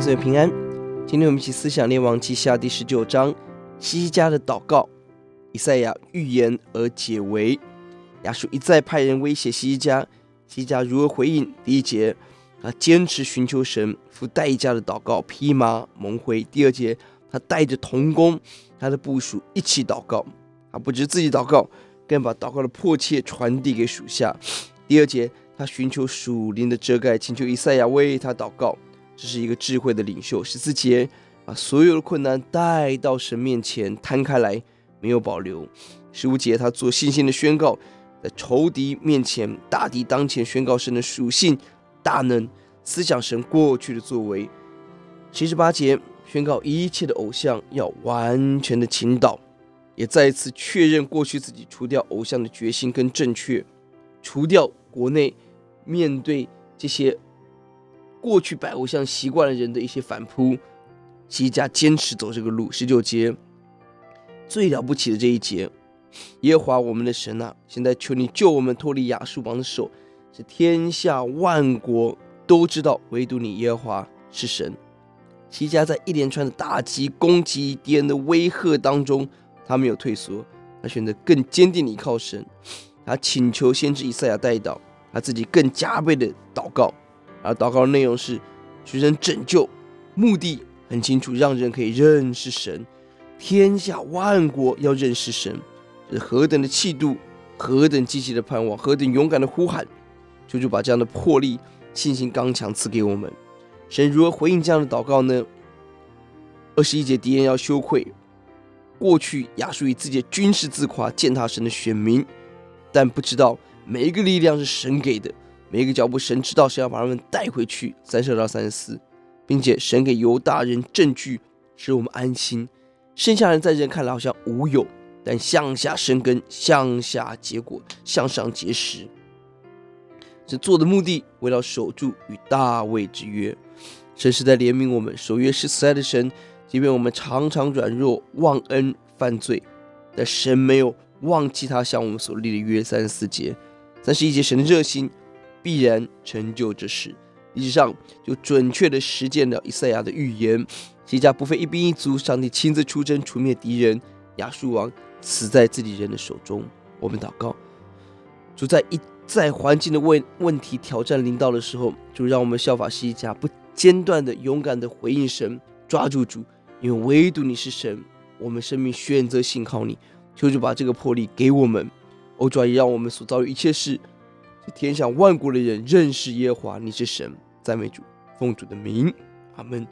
岁平安。今天我们一起思想列王记下第十九章，西西家的祷告，以赛亚预言而解围。亚述一再派人威胁西西家，西西家如何回应？第一节，他坚持寻求神，付代价的祷告，披麻蒙灰。第二节，他带着童工，他的部属一起祷告，他不止自己祷告，更把祷告的迫切传递给属下。第二节。他寻求属灵的遮盖，请求以赛亚为他祷告。这是一个智慧的领袖。十四节，把所有的困难带到神面前，摊开来，没有保留。十五节，他做信心的宣告，在仇敌面前、大敌当前，宣告神的属性、大能，思想神过去的作为。七十八节，宣告一切的偶像要完全的倾倒，也再一次确认过去自己除掉偶像的决心跟正确，除掉国内。面对这些过去拜偶像习惯的人的一些反扑，希西家坚持走这个路。十九节最了不起的这一节，耶和华我们的神啊，现在求你救我们脱离亚述王的手，是天下万国都知道，唯独你耶和华是神。希西家在一连串的打击、攻击、敌人的威吓当中，他没有退缩，他选择更坚定地依靠神，他请求先知以赛亚代祷。他自己更加倍的祷告，而祷告的内容是求神拯救，目的很清楚，让人可以认识神，天下万国要认识神，这是何等的气度，何等积极的盼望，何等勇敢的呼喊，求主把这样的魄力、信心刚强赐给我们。神如何回应这样的祷告呢？二十一节，敌人要羞愧，过去亚述以自己的军事自夸，践踏神的选民，但不知道。每一个力量是神给的，每一个脚步神知道是要把他们带回去。三十二到三十四，并且神给犹大人证据，使我们安心。剩下人在人看来好像无有，但向下生根，向下结果，向上结实。这做的目的为了守住与大卫之约。神是在怜悯我们，守约是慈爱的神，即便我们常常软弱、忘恩、犯罪，但神没有忘记他向我们所立的约。三十四节。三十一节，神的热心必然成就这事。历史上就准确地实践了以赛亚的预言。希西家不费一兵一卒，上帝亲自出征，除灭敌人。亚述王死在自己人的手中。我们祷告，主在一再环境的问问题挑战临到的时候，就让我们效法希西家，不间断的勇敢的回应神，抓住主，因为唯独你是神，我们生命选择信靠你。求主把这个魄力给我们。欧主也让我们所遭遇一切事，这天下万国的人认识耶华，你是神，赞美主，奉主的名，阿门。